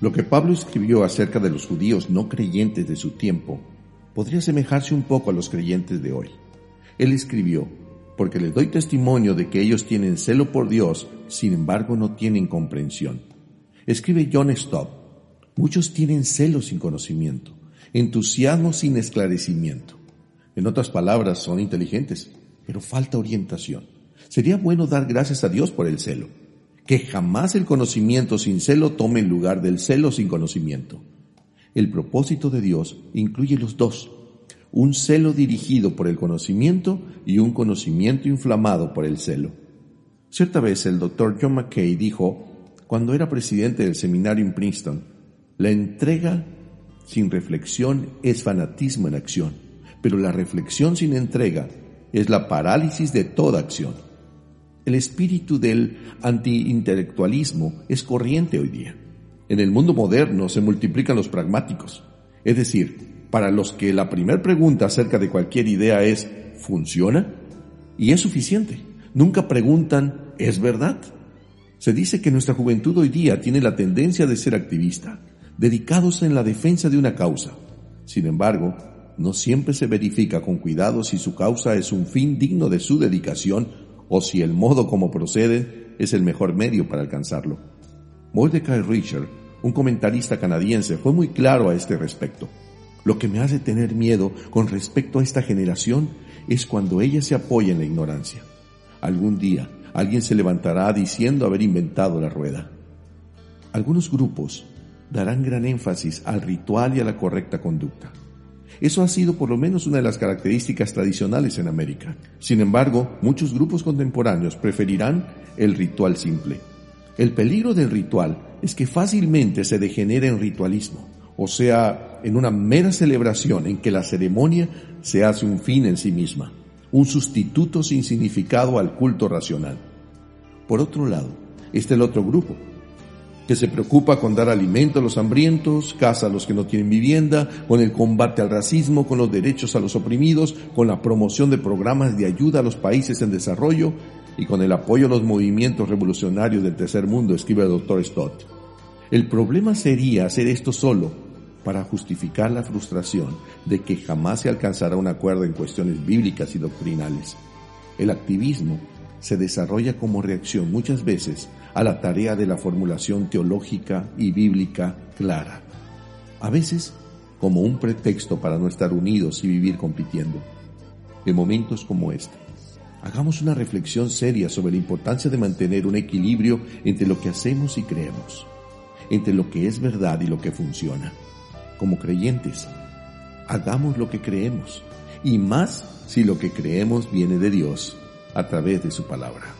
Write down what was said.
Lo que Pablo escribió acerca de los judíos no creyentes de su tiempo podría asemejarse un poco a los creyentes de hoy. Él escribió, porque les doy testimonio de que ellos tienen celo por Dios, sin embargo no tienen comprensión. Escribe John Stott, muchos tienen celo sin conocimiento, entusiasmo sin esclarecimiento. En otras palabras, son inteligentes, pero falta orientación. Sería bueno dar gracias a Dios por el celo que jamás el conocimiento sin celo tome el lugar del celo sin conocimiento. El propósito de Dios incluye los dos, un celo dirigido por el conocimiento y un conocimiento inflamado por el celo. Cierta vez el doctor John McKay dijo, cuando era presidente del seminario en Princeton, la entrega sin reflexión es fanatismo en acción, pero la reflexión sin entrega es la parálisis de toda acción. El espíritu del antiintelectualismo es corriente hoy día. En el mundo moderno se multiplican los pragmáticos, es decir, para los que la primera pregunta acerca de cualquier idea es ¿funciona? Y es suficiente. Nunca preguntan ¿es verdad? Se dice que nuestra juventud hoy día tiene la tendencia de ser activista, dedicados en la defensa de una causa. Sin embargo, no siempre se verifica con cuidado si su causa es un fin digno de su dedicación o si el modo como procede es el mejor medio para alcanzarlo. Mordecai Richard, un comentarista canadiense, fue muy claro a este respecto. Lo que me hace tener miedo con respecto a esta generación es cuando ella se apoya en la ignorancia. Algún día alguien se levantará diciendo haber inventado la rueda. Algunos grupos darán gran énfasis al ritual y a la correcta conducta. Eso ha sido por lo menos una de las características tradicionales en América. Sin embargo, muchos grupos contemporáneos preferirán el ritual simple. El peligro del ritual es que fácilmente se degenera en ritualismo, o sea, en una mera celebración en que la ceremonia se hace un fin en sí misma, un sustituto sin significado al culto racional. Por otro lado, está el otro grupo, que se preocupa con dar alimento a los hambrientos, casa a los que no tienen vivienda, con el combate al racismo, con los derechos a los oprimidos, con la promoción de programas de ayuda a los países en desarrollo y con el apoyo a los movimientos revolucionarios del tercer mundo, escribe el doctor Stott. El problema sería hacer esto solo para justificar la frustración de que jamás se alcanzará un acuerdo en cuestiones bíblicas y doctrinales. El activismo se desarrolla como reacción muchas veces a la tarea de la formulación teológica y bíblica clara. A veces como un pretexto para no estar unidos y vivir compitiendo. En momentos como este, hagamos una reflexión seria sobre la importancia de mantener un equilibrio entre lo que hacemos y creemos, entre lo que es verdad y lo que funciona. Como creyentes, hagamos lo que creemos, y más si lo que creemos viene de Dios a través de su palabra.